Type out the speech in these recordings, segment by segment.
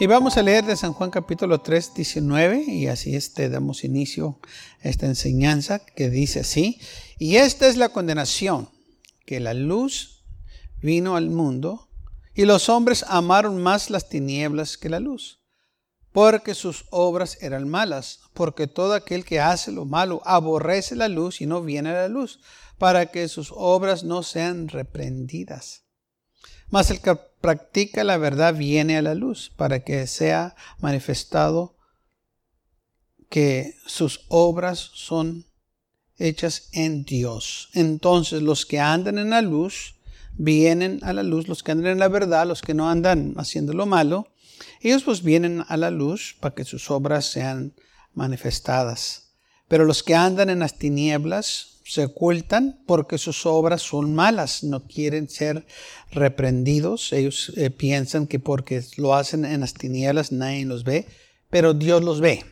Y vamos a leer de San Juan capítulo 3, 19, y así este, damos inicio a esta enseñanza que dice así, y esta es la condenación, que la luz vino al mundo, y los hombres amaron más las tinieblas que la luz, porque sus obras eran malas, porque todo aquel que hace lo malo aborrece la luz y no viene a la luz, para que sus obras no sean reprendidas. Mas el que practica la verdad viene a la luz para que sea manifestado que sus obras son hechas en Dios. Entonces los que andan en la luz vienen a la luz, los que andan en la verdad, los que no andan haciendo lo malo, ellos pues vienen a la luz para que sus obras sean manifestadas. Pero los que andan en las tinieblas se ocultan porque sus obras son malas, no quieren ser reprendidos. Ellos eh, piensan que porque lo hacen en las tinieblas nadie los ve, pero Dios los ve.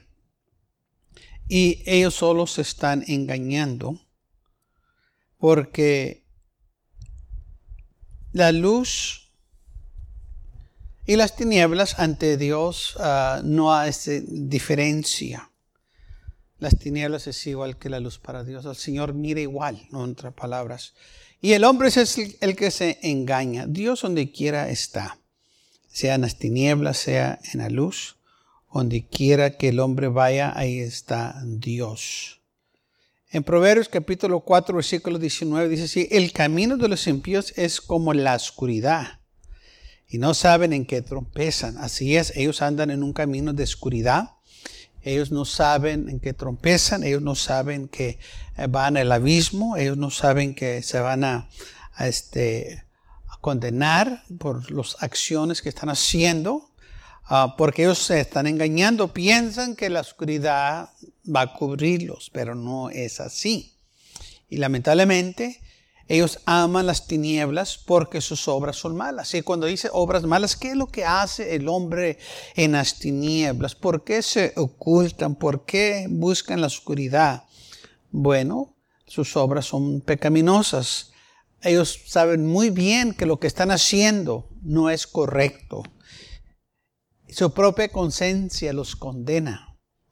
Y ellos solo se están engañando porque la luz y las tinieblas ante Dios ah, no hay diferencia. Las tinieblas es igual que la luz para Dios. El Señor mira igual, no en otras palabras. Y el hombre es el, que se engaña. Dios donde quiera está. Sea en las tinieblas, sea en la luz. Donde quiera que el hombre vaya, ahí está Dios. En Proverbios capítulo 4, versículo 19 dice así, el camino de los impíos es como la oscuridad y no saben en qué trompezan. Así es, ellos andan en un camino de oscuridad ellos no saben en qué trompezan, ellos no saben que eh, van al abismo, ellos no saben que se van a, este, condenar por las acciones que están haciendo, ah, porque ellos se están engañando, piensan que la oscuridad va a cubrirlos, pero no es así. Y lamentablemente ellos aman las tinieblas porque sus obras son malas. Y cuando dice obras malas, ¿qué es lo que hace el hombre en las tinieblas? ¿Por qué se ocultan? ¿Por qué buscan la oscuridad? Bueno, sus obras son pecaminosas. Ellos saben muy bien que lo que están haciendo no es correcto. Su propia conciencia los condena.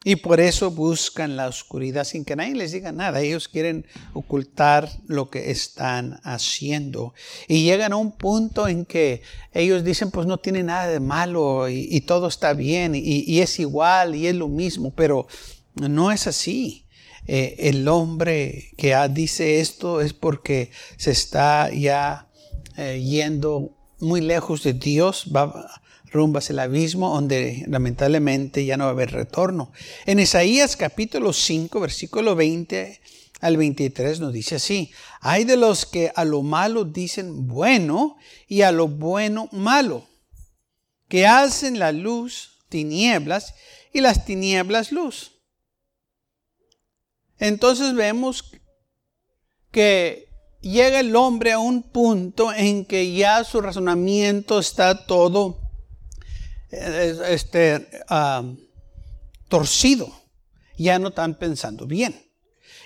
Y por eso buscan la oscuridad sin que nadie les diga nada. Ellos quieren ocultar lo que están haciendo. Y llegan a un punto en que ellos dicen, pues no tiene nada de malo y, todo está bien y, es igual y es lo mismo. Pero no es así. Eh, el hombre que dice esto es porque se está ya eh, yendo muy lejos de Dios. Va, rumbo hacia el abismo donde lamentablemente ya no va a haber retorno. En Isaías capítulo 5, versículo 20 al 23 nos dice así, hay de los que a lo malo dicen bueno y a lo bueno malo, que hacen la luz tinieblas y las tinieblas luz. Entonces vemos que llega el hombre a un punto en que ya su razonamiento está todo este, torcido. Ya no están pensando bien.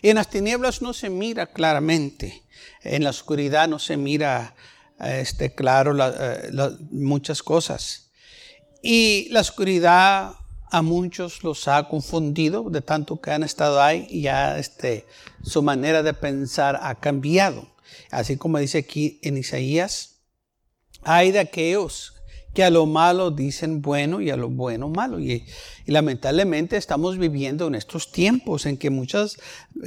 En las tinieblas no se mira claramente. En la oscuridad no se mira este, claro eh, muchas cosas. Y la oscuridad a muchos los ha confundido de tanto que han estado ahí y ya este, su manera de pensar ha cambiado. Así como dice aquí en Isaías, hay de aquellos que a lo malo dicen bueno y a lo bueno malo. Y, lamentablemente estamos viviendo en estos tiempos en que mucha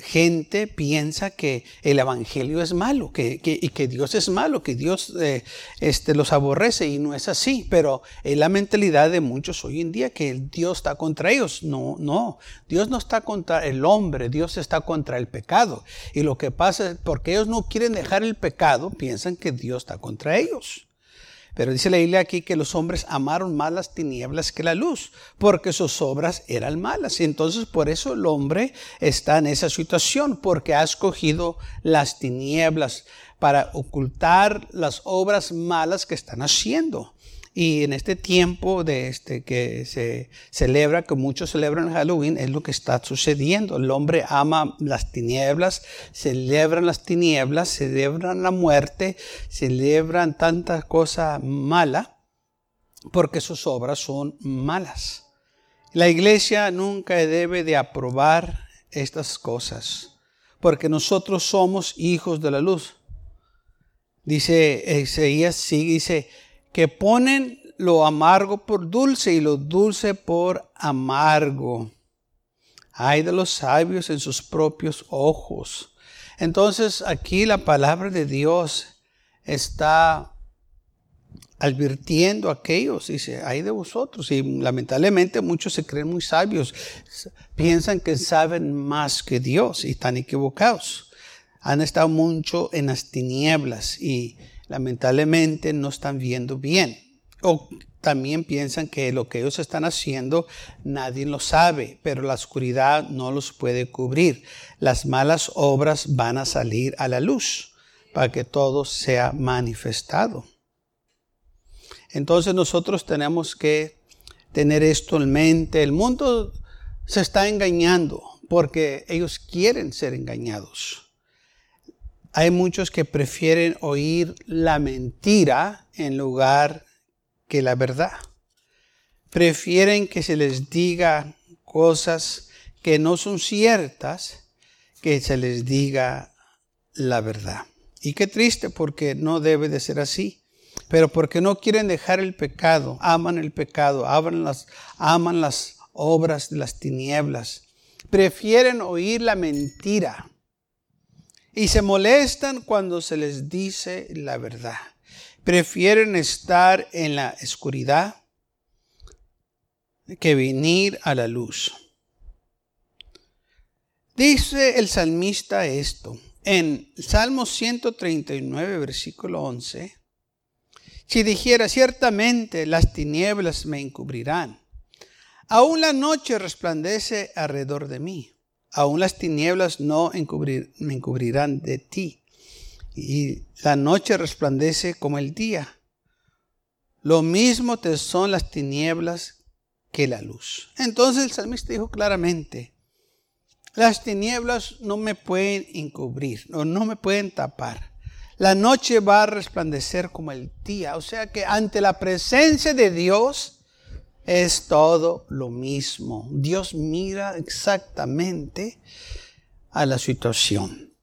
gente piensa que el Evangelio es malo, que, y que Dios es malo, que Dios eh, este, los aborrece y no es así. Pero es la mentalidad de muchos hoy en día que Dios está contra ellos. No, no, Dios no está contra el hombre, Dios está contra el pecado. Y lo que pasa es porque ellos no quieren dejar el pecado, piensan que Dios está contra ellos. Pero dice la Biblia aquí que los hombres amaron más las tinieblas que la luz, porque sus obras eran malas. Y entonces por eso el hombre está en esa situación, porque ha escogido las tinieblas para ocultar las obras malas que están haciendo. Y en este tiempo de este que se celebra, que muchos celebran Halloween, es lo que está sucediendo. El hombre ama las tinieblas, celebran las tinieblas, celebran la muerte, celebran tanta cosa mala, porque sus obras son malas. La iglesia nunca debe de aprobar estas cosas, porque nosotros somos hijos de la luz. Dice Isaías, sí, dice, que ponen lo amargo por dulce y lo dulce por amargo. Hay de los sabios en sus propios ojos. Entonces aquí la palabra de Dios está advirtiendo a aquellos, dice, hay de vosotros. Y lamentablemente muchos se creen muy sabios, piensan que saben más que Dios y están equivocados. Han estado mucho en las tinieblas y lamentablemente no están viendo bien. O también piensan que lo que ellos están haciendo nadie lo sabe, pero la oscuridad no los puede cubrir. Las malas obras van a salir a la luz para que todo sea manifestado. Entonces nosotros tenemos que tener esto en mente. El mundo se está engañando porque ellos quieren ser engañados. Hay muchos que prefieren oír la mentira en lugar que la verdad. Prefieren que se les diga cosas que no son ciertas, que se les diga la verdad. Y qué triste porque no debe de ser así. Pero porque no quieren dejar el pecado, aman el pecado, aman las, aman las obras de las tinieblas. Prefieren oír la mentira y se molestan cuando se les dice la verdad. Prefieren estar en la oscuridad que venir a la luz. Dice el salmista esto en Salmo 139, versículo 11. Si dijera ciertamente las tinieblas me encubrirán, aún la noche resplandece alrededor de mí aún las tinieblas no me encubrirán de ti. Y la noche resplandece como el día. Lo mismo te son las tinieblas que la luz. Entonces el salmista dijo claramente, las tinieblas no me pueden encubrir, o no me pueden tapar. La noche va a resplandecer como el día. O sea que ante la presencia de Dios, es todo lo mismo. Dios mira exactamente a la situación.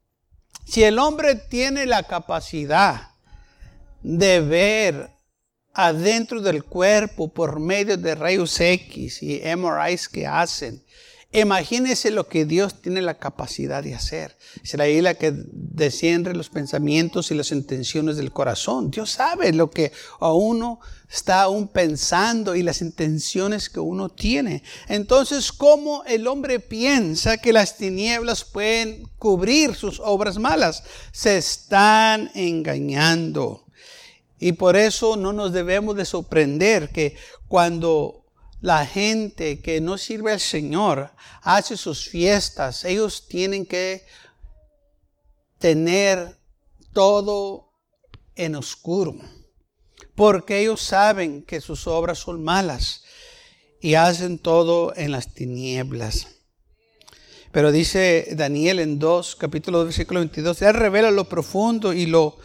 Si el hombre tiene la capacidad de ver adentro del cuerpo por medio de rayos X y MRIs que hacen, Imagínese lo que Dios tiene la capacidad de hacer. Será ahí la que desciende los pensamientos y las intenciones del corazón. Dios sabe lo que a uno está aún pensando y las intenciones que uno tiene. Entonces, ¿cómo el hombre piensa que las tinieblas pueden cubrir sus obras malas? Se están engañando. Y por eso no nos debemos de sorprender que cuando la gente que no sirve al Señor hace sus fiestas, ellos tienen que tener todo en oscuro, porque ellos saben que sus obras son malas y hacen todo en las tinieblas. Pero dice Daniel en 2, capítulo 2, versículo 22, Él revela lo profundo y lo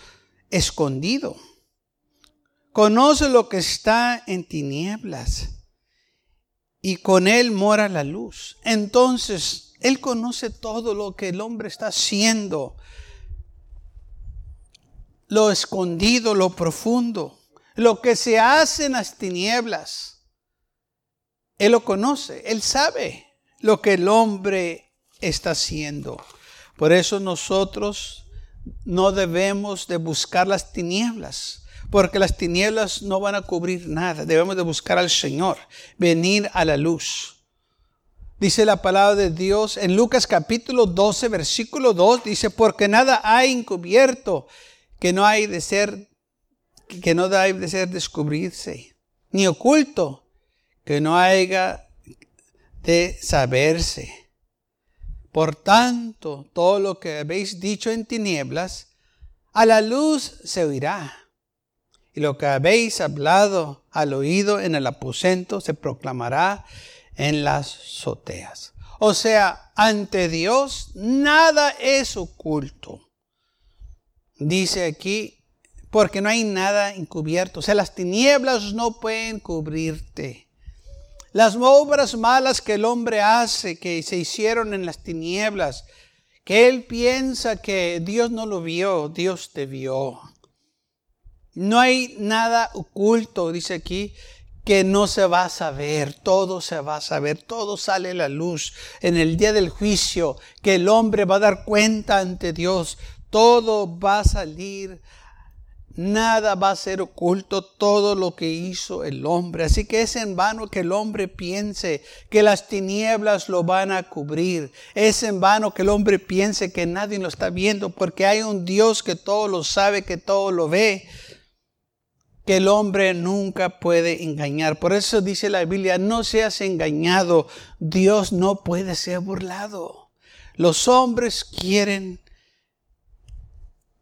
escondido. Conoce lo que está en tinieblas y con Él mora la luz. Entonces, Él conoce todo lo que el hombre está haciendo, lo escondido, lo profundo, lo que se hace en las tinieblas. Él lo conoce, Él sabe lo que el hombre está haciendo. Por eso nosotros no debemos de buscar las tinieblas porque las tinieblas no van a cubrir nada. Debemos de buscar al Señor, venir a la luz. Dice la palabra de Dios en Lucas capítulo 12, versículo 2, dice, porque nada hay encubierto que no hay de ser que no debe ser descubrirse, ni oculto que no haya de saberse. Por tanto, todo lo que habéis dicho en tinieblas, a la luz se oirá. Y lo que habéis hablado al oído en el aposento se proclamará en las azoteas. O sea, ante Dios nada es oculto. Dice aquí, porque no hay nada encubierto. O sea, las tinieblas no pueden cubrirte. Las obras malas que el hombre hace, que se hicieron en las tinieblas, que él piensa que Dios no lo vio, Dios te vio. No hay nada oculto, dice aquí, que no se va a saber, todo se va a saber, todo sale a la luz en el día del juicio, que el hombre va a dar cuenta ante Dios, todo va a salir Nada va a ser oculto todo lo que hizo el hombre. Así que es en vano que el hombre piense que las tinieblas lo van a cubrir. Es en vano que el hombre piense que nadie lo está viendo porque hay un Dios que todo lo sabe, que todo lo ve. Que el hombre nunca puede engañar. Por eso dice la Biblia, no seas engañado. Dios no puede ser burlado. Los hombres quieren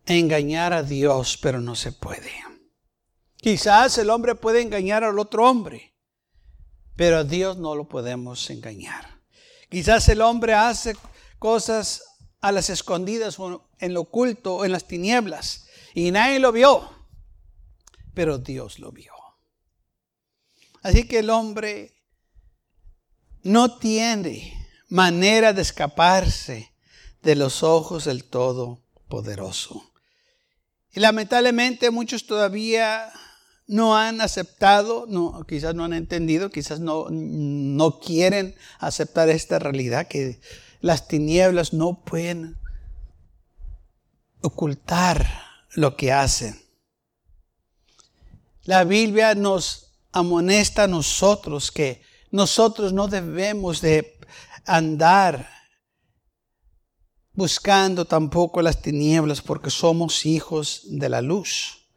engañar a Dios, pero no se puede. Quizás el hombre puede engañar al otro hombre, pero a Dios no lo podemos engañar. Quizás el hombre hace cosas a las escondidas o en lo oculto o en las tinieblas y nadie lo vio, pero Dios lo vio. Así que el hombre no tiene manera de escaparse de los ojos del Todopoderoso. Y lamentablemente muchos todavía no han aceptado, quizás no han entendido, quizás no, no quieren aceptar esta realidad, que las tinieblas no pueden ocultar lo que hacen. La Biblia nos amonesta a nosotros que nosotros no debemos de andar buscando tampoco las tinieblas porque somos hijos de la luz.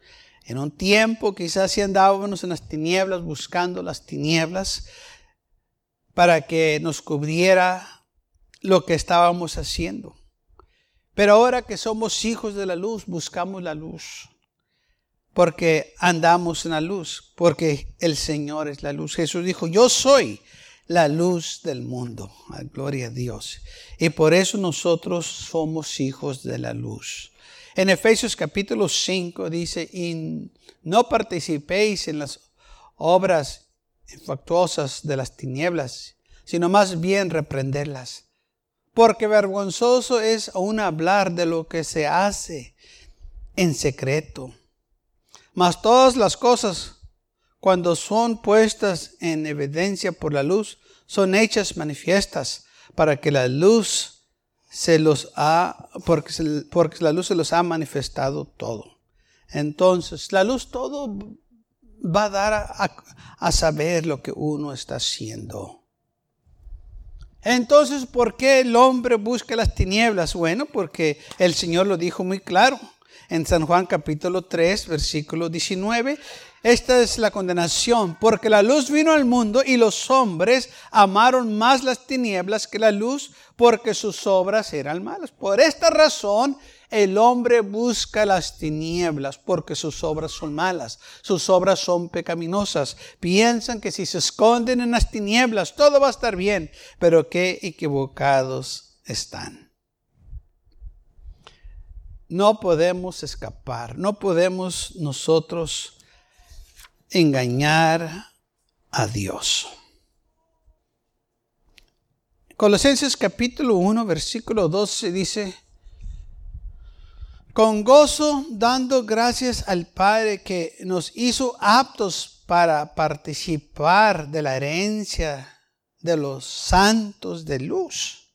En un tiempo quizás si andábamos en las tinieblas buscando las tinieblas para que nos cubriera lo que estábamos haciendo. Pero ahora que somos hijos de la luz, buscamos la luz. Porque andamos en la luz, porque el Señor es la luz. Jesús dijo, yo soy la luz del mundo. Gloria a Dios. Y por eso nosotros somos hijos de la luz. En Efesios capítulo 5 dice, y no participéis en las obras infructuosas de las tinieblas, sino más bien reprenderlas. Porque vergonzoso es aún hablar de lo que se hace en secreto. Mas todas las cosas cuando son puestas en evidencia por la luz, son hechas manifiestas para que la luz se los ha, porque, porque la luz se los ha manifestado todo. Entonces, la luz todo va a dar a, a saber lo que uno está haciendo. Entonces, ¿por qué el hombre busca las tinieblas? Bueno, porque el Señor lo dijo muy claro en San Juan capítulo 3, versículo 19. Esta es la condenación, porque la luz vino al mundo y los hombres amaron más las tinieblas que la luz, porque sus obras eran malas. Por esta razón, el hombre busca las tinieblas porque sus obras son malas, sus obras son pecaminosas. Piensan que si se esconden en las tinieblas todo va a estar bien, pero qué equivocados están. No podemos escapar, no podemos nosotros engañar a Dios. Colosenses capítulo 1, versículo 12 dice, con gozo dando gracias al Padre que nos hizo aptos para participar de la herencia de los santos de luz,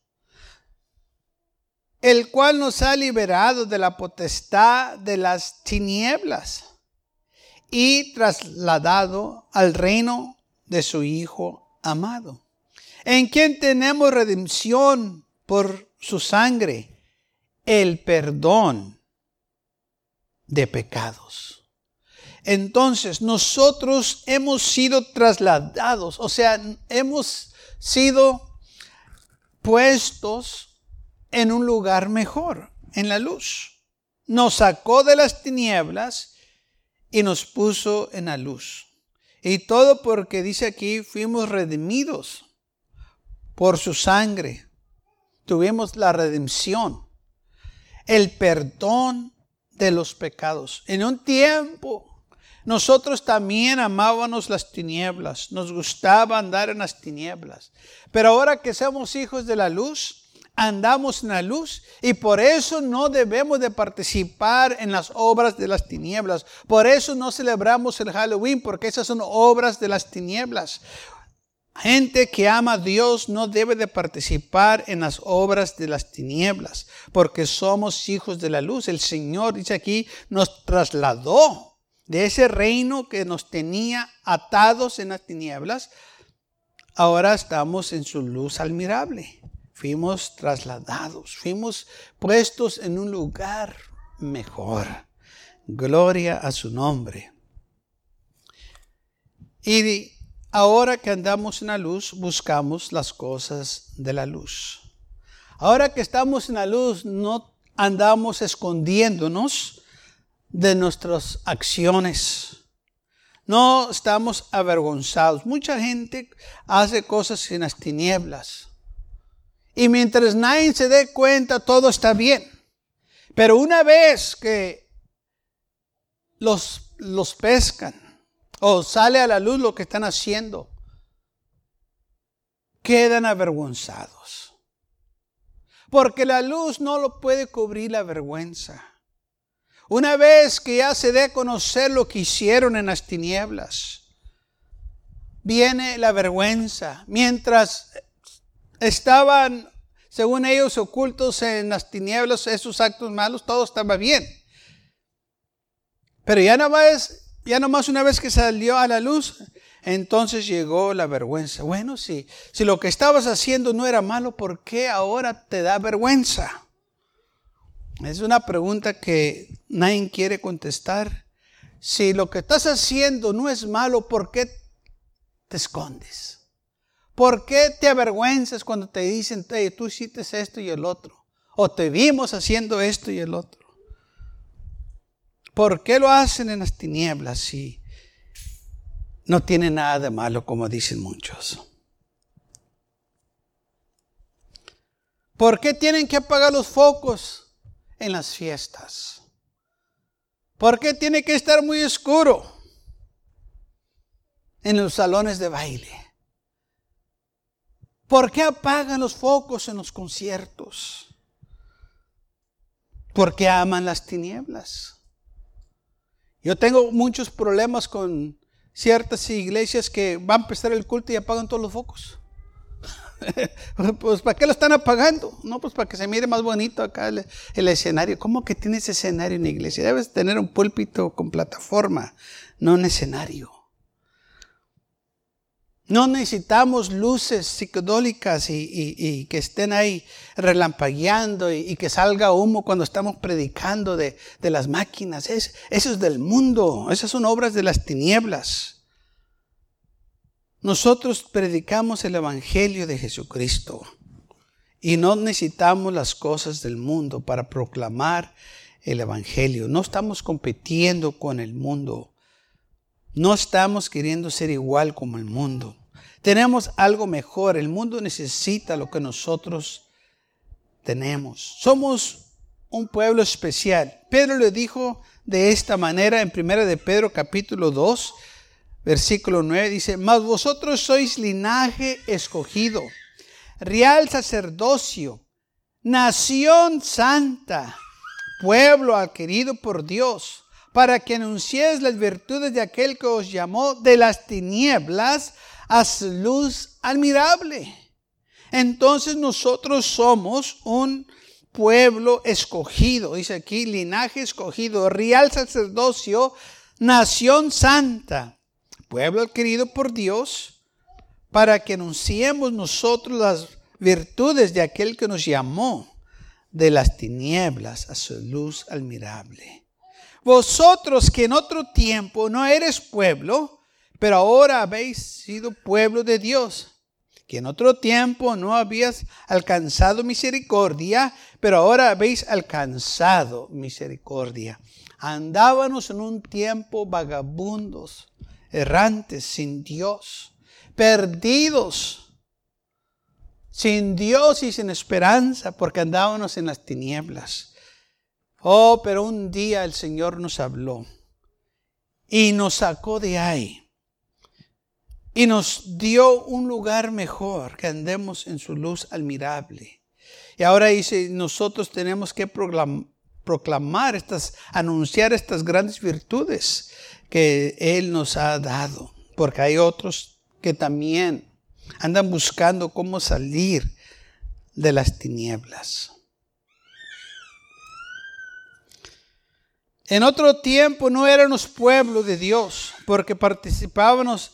el cual nos ha liberado de la potestad de las tinieblas y trasladado al reino de su Hijo amado, en quien tenemos redención por su sangre, el perdón de pecados. Entonces nosotros hemos sido trasladados, o sea, hemos sido puestos en un lugar mejor, en la luz. Nos sacó de las tinieblas y nos puso en la luz. Y todo porque dice aquí, fuimos redimidos por su sangre. Tuvimos la redención, el perdón de los pecados. En un tiempo nosotros también amábamos las tinieblas, nos gustaba andar en las tinieblas. Pero ahora que somos hijos de la luz, andamos en la luz y por eso no debemos de participar en las obras de las tinieblas. Por eso no celebramos el Halloween, porque esas son obras de las tinieblas. Gente que ama a Dios no debe de participar en las obras de las tinieblas, porque somos hijos de la luz. El Señor, dice aquí, nos trasladó de ese reino que nos tenía atados en las tinieblas, ahora estamos en su luz admirable. Fuimos trasladados, fuimos puestos en un lugar mejor. Gloria a su nombre. Y ahora que andamos en la luz, buscamos las cosas de la luz. Ahora que estamos en la luz, no andamos escondiéndonos de nuestras acciones. No estamos avergonzados. Mucha gente hace cosas en las tinieblas. Y mientras nadie se dé cuenta, todo está bien. Pero una vez que los, los pescan o sale a la luz lo que están haciendo, quedan avergonzados. Porque la luz no lo puede cubrir la vergüenza. Una vez que ya se dé a conocer lo que hicieron en las tinieblas, viene la vergüenza. Mientras estaban, según ellos, ocultos en las tinieblas, esos actos malos, todo estaba bien. Pero ya nomás, ya una vez que salió a la luz, entonces llegó la vergüenza. Bueno, si, si lo que estabas haciendo no era malo, ¿por qué ahora te da vergüenza? Es una pregunta que nadie quiere contestar. Si lo que estás haciendo no es malo, ¿por qué te escondes? ¿Por qué te avergüenzas cuando te dicen, tú hiciste esto y el otro? O te vimos haciendo esto y el otro. ¿Por qué lo hacen en las tinieblas si no tiene nada de malo, como dicen muchos? ¿Por qué tienen que apagar los focos? en las fiestas? ¿Por qué tiene que estar muy oscuro en los salones de baile? ¿Por qué apagan los focos en los conciertos? Porque aman las tinieblas. Yo tengo muchos problemas con ciertas iglesias que van a empezar el culto y apagan todos los focos. pues ¿para qué lo están apagando? No, pues para que se mire más bonito acá el, el escenario. ¿Cómo que tienes escenario en la iglesia? Debes tener un púlpito con plataforma, no un escenario. No necesitamos luces psicodólicas y, que estén ahí relampagueando y, que salga humo cuando estamos predicando de, las máquinas. Es, eso es del mundo. Esas son obras de las tinieblas. Nosotros predicamos el Evangelio de Jesucristo y no necesitamos las cosas del mundo para proclamar el Evangelio. No estamos compitiendo con el mundo. No estamos queriendo ser igual como el mundo. Tenemos algo mejor. El mundo necesita lo que nosotros tenemos. Somos un pueblo especial. Pedro le dijo de esta manera en 1 de Pedro capítulo 2, versículo 9 dice, mas vosotros sois linaje escogido, real sacerdocio, nación santa, pueblo adquirido por Dios, para que anunciéis las virtudes de aquel que os llamó de las tinieblas a su luz admirable. Entonces nosotros somos un pueblo escogido, dice aquí, linaje escogido, real sacerdocio, nación santa pueblo adquirido por Dios, para que anunciemos nosotros las virtudes de aquel que nos llamó de las tinieblas a su luz admirable. Vosotros que en otro tiempo no eres pueblo, pero ahora habéis sido pueblo de Dios, que en otro tiempo no habías alcanzado misericordia, pero ahora habéis alcanzado misericordia. Andábamos en un tiempo vagabundos, errantes, sin Dios, perdidos, sin Dios y sin esperanza, porque andábamos en las tinieblas. Oh, pero un día el Señor nos habló y nos sacó de ahí y nos dio un lugar mejor, que andemos en su luz admirable. Y ahora dice, nosotros tenemos que proclamar estas, anunciar estas grandes virtudes que Él nos ha dado, porque hay otros que también andan buscando cómo salir de las tinieblas. En otro tiempo no éramos pueblo de Dios, porque participábamos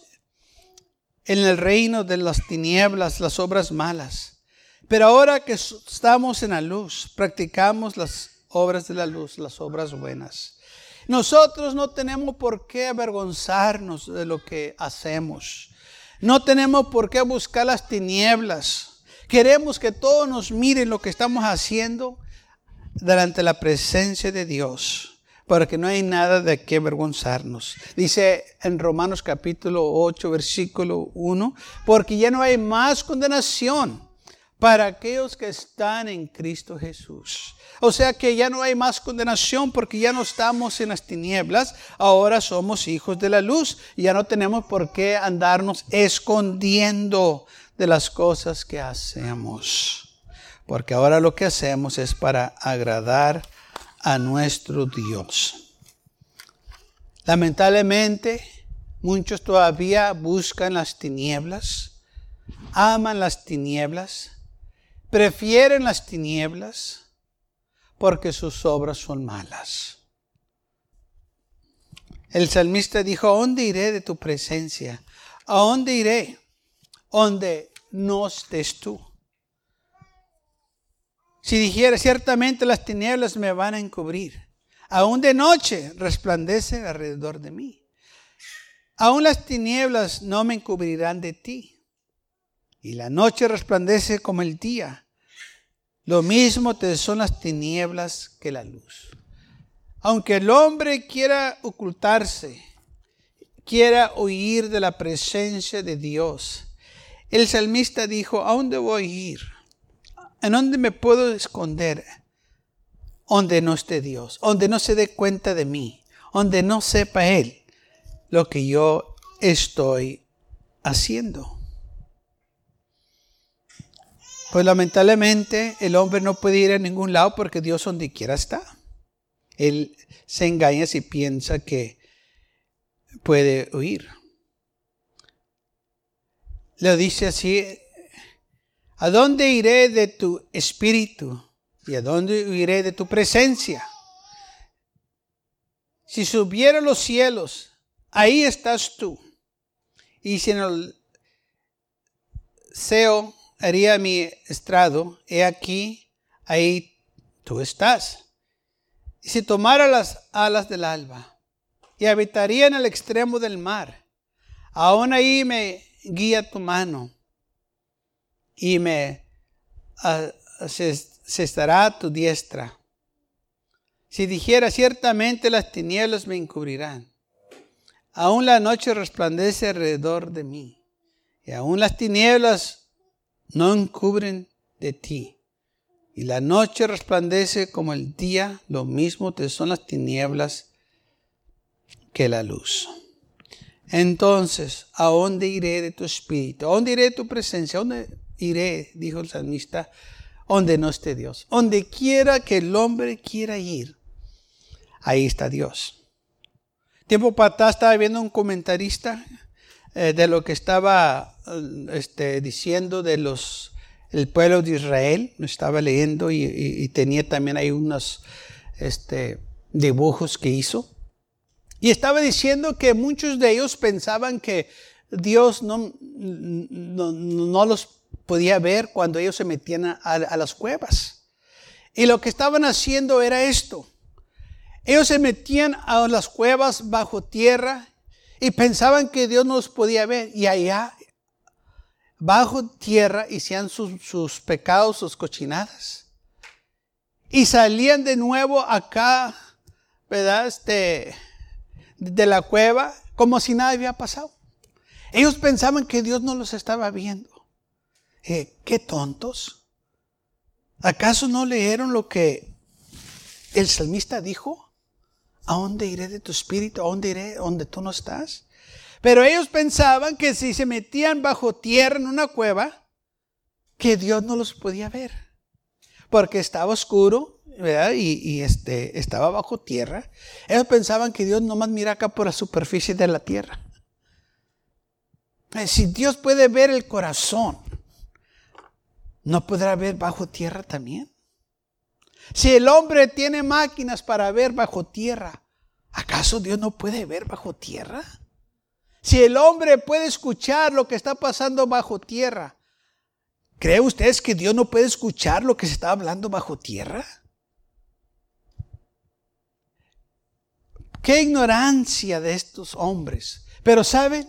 en el reino de las tinieblas, las obras malas. Pero ahora que estamos en la luz, practicamos las obras de la luz, las obras buenas. Nosotros no tenemos por qué avergonzarnos de lo que hacemos. No tenemos por qué buscar las tinieblas. Queremos que todos nos miren lo que estamos haciendo delante de la presencia de Dios porque no hay nada de qué avergonzarnos. Dice en Romanos capítulo 8, versículo 1, porque ya no hay más condenación para aquellos que están en Cristo Jesús. O sea que ya no hay más condenación porque ya no estamos en las tinieblas, ahora somos hijos de la luz y ya no tenemos por qué andarnos escondiendo de las cosas que hacemos. Porque ahora lo que hacemos es para agradar a nuestro Dios. Lamentablemente, muchos todavía buscan las tinieblas, aman las tinieblas, prefieren las tinieblas porque sus obras son malas. El salmista dijo, ¿a dónde iré de tu presencia? ¿A dónde iré? Donde no estés tú. Si dijera, ciertamente las tinieblas me van a encubrir. Aún de noche resplandece alrededor de mí. Aún las tinieblas no me encubrirán de ti. Y la noche resplandece como el día. Lo mismo te son las tinieblas que la luz. Aunque el hombre quiera ocultarse, quiera huir de la presencia de Dios, el salmista dijo, ¿a dónde voy a ir? ¿En dónde me puedo esconder? Donde no esté Dios, donde no se dé cuenta de mí, donde no sepa Él lo que yo estoy haciendo. Pues lamentablemente el hombre no puede ir a ningún lado porque Dios donde quiera está. Él se engaña si piensa que puede huir. Le dice así ¿A dónde iré de tu espíritu? ¿Y a dónde iré de tu presencia? Si subiera los cielos, ahí estás tú. Y si en el Seo haría mi estrado, he aquí, ahí tú estás. Y si tomara las alas del alba y habitaría en el extremo del mar, aún ahí me guía tu mano y me se, estará tu diestra. Si dijera ciertamente las tinieblas me encubrirán, aún la noche resplandece alrededor de mí, y aún las tinieblas no encubren de ti. Y la noche resplandece como el día, lo mismo te son las tinieblas que la luz. Entonces, ¿a dónde iré de tu espíritu? ¿A dónde iré de tu presencia? ¿A dónde iré, dijo el salmista, donde no esté Dios. Donde quiera que el hombre quiera ir, ahí está Dios. Tiempo para atrás estaba viendo un comentarista eh, de lo que estaba eh, este, diciendo de los el pueblo de Israel, lo estaba leyendo y, tenía también ahí unos este, dibujos que hizo. Y estaba diciendo que muchos de ellos pensaban que Dios no, no, no los podía ver cuando ellos se metían a, las cuevas. Y lo que estaban haciendo era esto. Ellos se metían a las cuevas bajo tierra y pensaban que Dios no los podía ver. Y allá, bajo tierra, hacían sus, pecados, sus cochinadas. Y salían de nuevo acá, ¿verdad? Este, de la cueva, como si nada había pasado. Ellos pensaban que Dios no los estaba viendo. Eh, qué tontos. ¿Acaso no leyeron lo que el salmista dijo? ¿A dónde iré de tu espíritu? ¿A dónde iré donde tú no estás? Pero ellos pensaban que si se metían bajo tierra en una cueva, que Dios no los podía ver. Porque estaba oscuro, ¿verdad? Y, este, estaba bajo tierra. Ellos pensaban que Dios nomás mira acá por la superficie de la tierra. Eh, si Dios puede ver el corazón, ¿no podrá ver bajo tierra también? Si el hombre tiene máquinas para ver bajo tierra, ¿acaso Dios no puede ver bajo tierra? Si el hombre puede escuchar lo que está pasando bajo tierra, ¿cree ustedes que Dios no puede escuchar lo que se está hablando bajo tierra? Qué ignorancia de estos hombres. Pero saben,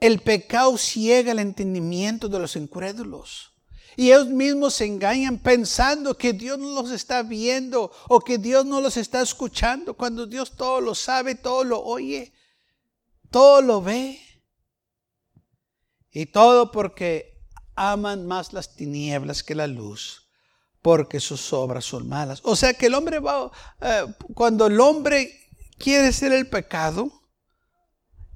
el pecado ciega el entendimiento de los incrédulos. Y ellos mismos se engañan pensando que Dios no los está viendo o que Dios no los está escuchando, cuando Dios todo lo sabe, todo lo oye, todo lo ve. Y todo porque aman más las tinieblas que la luz, porque sus obras son malas. O sea que el hombre va, eh, cuando el hombre quiere hacer el pecado,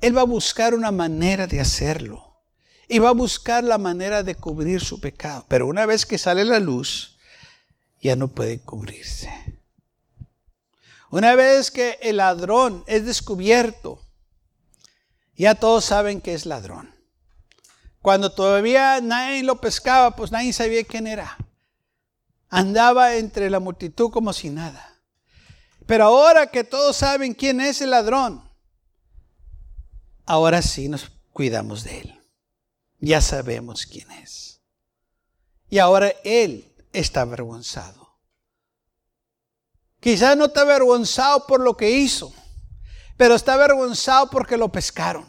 él va a buscar una manera de hacerlo y va a buscar la manera de cubrir su pecado. Pero una vez que sale la luz, ya no puede cubrirse. Una vez que el ladrón es descubierto, ya todos saben que es ladrón. Cuando todavía nadie lo pescaba, pues nadie sabía quién era. Andaba entre la multitud como si nada. Pero ahora que todos saben quién es el ladrón, ahora sí nos cuidamos de él ya sabemos quién es. Y ahora él está avergonzado. Quizás no está avergonzado por lo que hizo, pero está avergonzado porque lo pescaron.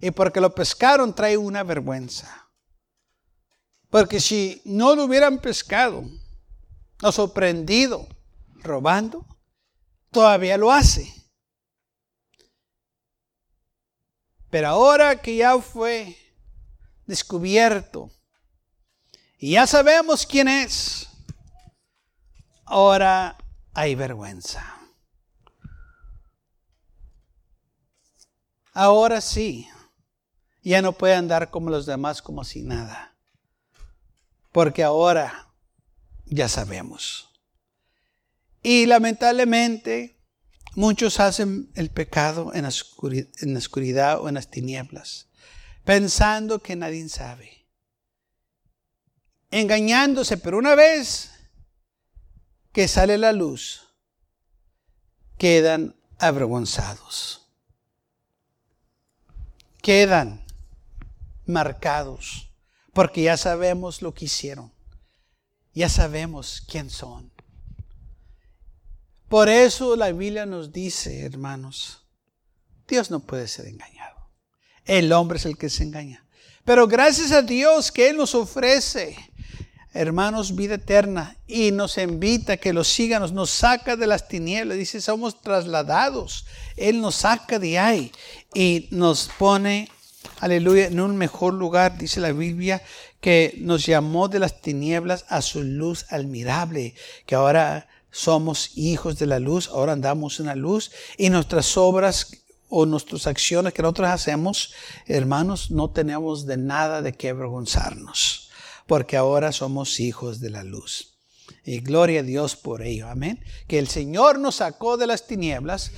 Y porque lo pescaron trae una vergüenza. Porque si no lo hubieran pescado o sorprendido robando, todavía lo hace. Pero ahora que ya fue descubierto. Y ya sabemos quién es. Ahora hay vergüenza. Ahora sí, ya no puede andar como los demás como si nada. Porque ahora ya sabemos. Y lamentablemente muchos hacen el pecado en la, oscuridad o en las tinieblas pensando que nadie sabe. Engañándose, pero una vez que sale la luz, quedan avergonzados. Quedan marcados, porque ya sabemos lo que hicieron. Ya sabemos quién son. Por eso la Biblia nos dice, hermanos, Dios no puede ser engañado. El hombre es el que se engaña. Pero gracias a Dios que Él nos ofrece, hermanos, vida eterna y nos invita a que lo sigan, nos saca de las tinieblas. Dice, somos trasladados. Él nos saca de ahí y nos pone, aleluya, en un mejor lugar, dice la Biblia, que nos llamó de las tinieblas a su luz admirable, que ahora somos hijos de la luz, ahora andamos en la luz y nuestras obras o nuestras acciones que nosotros hacemos, hermanos, no tenemos de nada de qué avergonzarnos, porque ahora somos hijos de la luz. Y gloria a Dios por ello, amén. Que el Señor nos sacó de las tinieblas,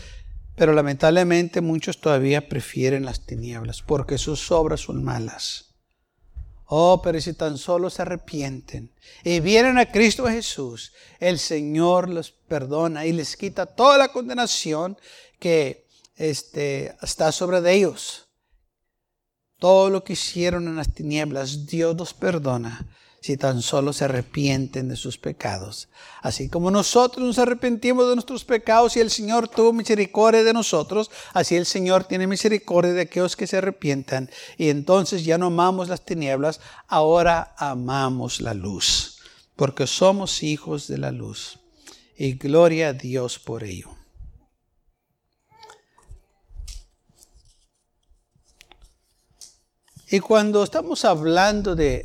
pero lamentablemente muchos todavía prefieren las tinieblas, porque sus obras son malas. Oh, pero si tan solo se arrepienten y vienen a Cristo Jesús, el Señor los perdona y les quita toda la condenación que este, está sobre de ellos. Todo lo que hicieron en las tinieblas, Dios los perdona si tan solo se arrepienten de sus pecados. Así como nosotros nos arrepentimos de nuestros pecados y el Señor tuvo misericordia de nosotros, así el Señor tiene misericordia de aquellos que se arrepientan. Y entonces ya no amamos las tinieblas, ahora amamos la luz, porque somos hijos de la luz. Y gloria a Dios por ello. Y cuando estamos hablando de